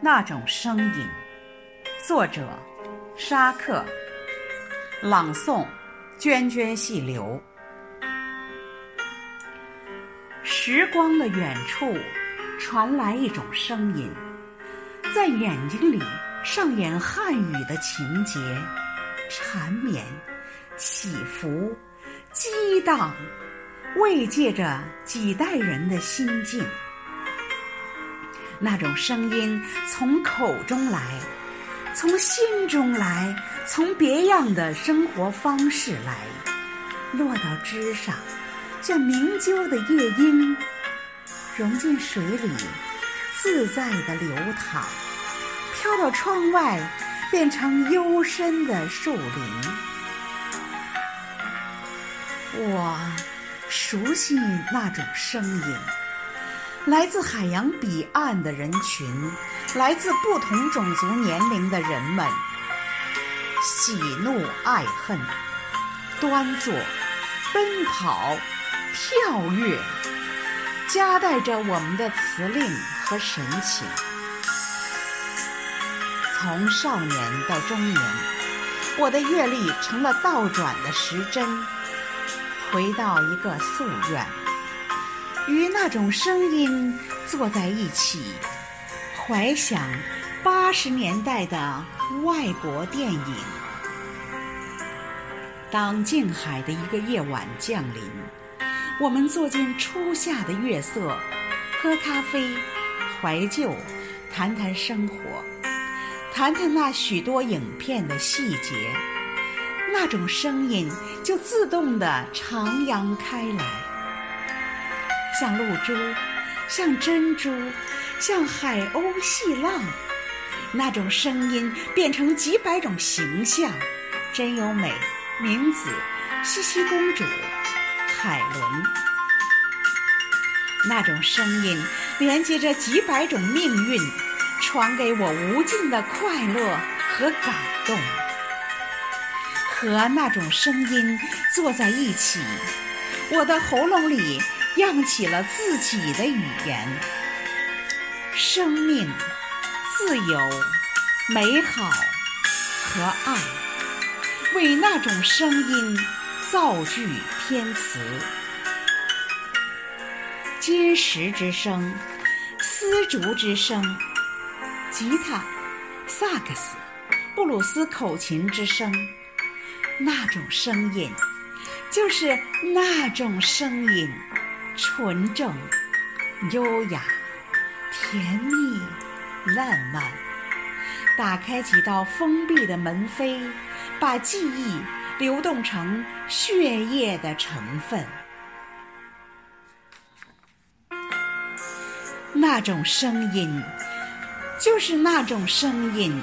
那种声音，作者沙克，朗诵涓涓细流。时光的远处传来一种声音，在眼睛里上演汉语的情节，缠绵、起伏、激荡，慰藉着几代人的心境。那种声音从口中来，从心中来，从别样的生活方式来，落到枝上，像鸣啾的夜莺，融进水里，自在地流淌，飘到窗外，变成幽深的树林。我熟悉那种声音。来自海洋彼岸的人群，来自不同种族年龄的人们，喜怒爱恨，端坐，奔跑，跳跃，夹带着我们的词令和神情。从少年到中年，我的阅历成了倒转的时针，回到一个夙愿。与那种声音坐在一起，怀想八十年代的外国电影。当静海的一个夜晚降临，我们坐进初夏的月色，喝咖啡，怀旧，谈谈生活，谈谈那许多影片的细节，那种声音就自动地徜徉开来。像露珠，像珍珠，像海鸥细浪，那种声音变成几百种形象：真优美、明子、茜茜公主、海伦。那种声音连接着几百种命运，传给我无尽的快乐和感动。和那种声音坐在一起，我的喉咙里。漾起了自己的语言，生命、自由、美好和爱，为那种声音造句填词。金石之声，丝竹之声，吉他、萨克斯、布鲁斯口琴之声，那种声音，就是那种声音。纯正、优雅、甜蜜、浪漫，打开几道封闭的门扉，把记忆流动成血液的成分。那种声音，就是那种声音，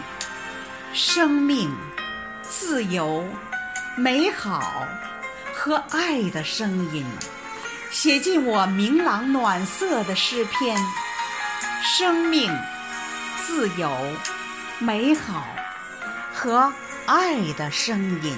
生命、自由、美好和爱的声音。写进我明朗暖色的诗篇，生命、自由、美好和爱的声音。